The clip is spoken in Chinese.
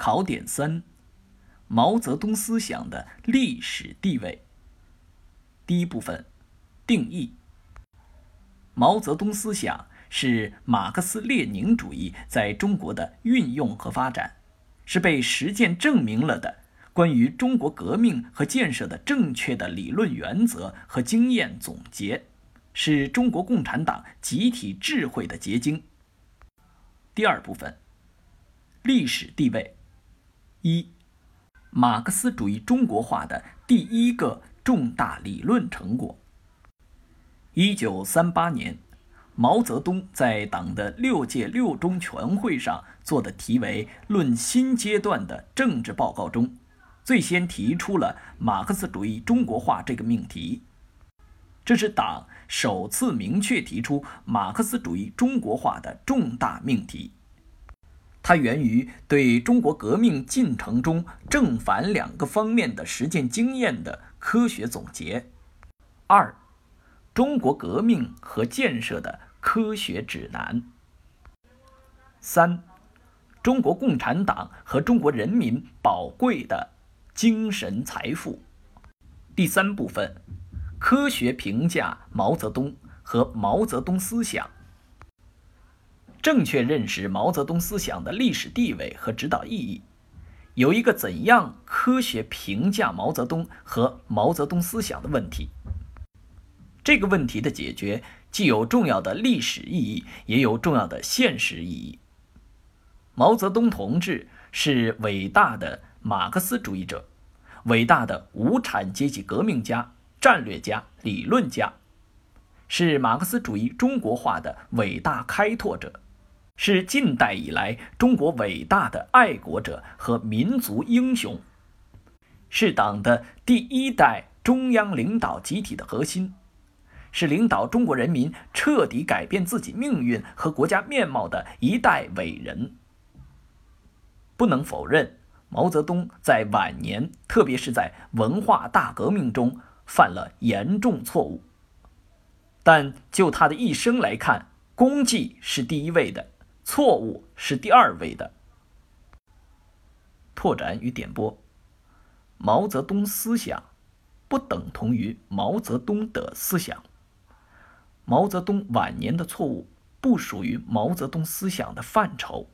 考点三：毛泽东思想的历史地位。第一部分，定义。毛泽东思想是马克思列宁主义在中国的运用和发展，是被实践证明了的关于中国革命和建设的正确的理论原则和经验总结，是中国共产党集体智慧的结晶。第二部分，历史地位。一，马克思主义中国化的第一个重大理论成果。一九三八年，毛泽东在党的六届六中全会上做的题为《论新阶段的政治报告》中，最先提出了马克思主义中国化这个命题。这是党首次明确提出马克思主义中国化的重大命题。它源于对中国革命进程中正反两个方面的实践经验的科学总结。二，中国革命和建设的科学指南。三，中国共产党和中国人民宝贵的精神财富。第三部分，科学评价毛泽东和毛泽东思想。正确认识毛泽东思想的历史地位和指导意义，有一个怎样科学评价毛泽东和毛泽东思想的问题。这个问题的解决既有重要的历史意义，也有重要的现实意义。毛泽东同志是伟大的马克思主义者，伟大的无产阶级革命家、战略家、理论家，是马克思主义中国化的伟大开拓者。是近代以来中国伟大的爱国者和民族英雄，是党的第一代中央领导集体的核心，是领导中国人民彻底改变自己命运和国家面貌的一代伟人。不能否认，毛泽东在晚年，特别是在文化大革命中犯了严重错误，但就他的一生来看，功绩是第一位的。错误是第二位的。拓展与点拨：毛泽东思想不等同于毛泽东的思想。毛泽东晚年的错误不属于毛泽东思想的范畴。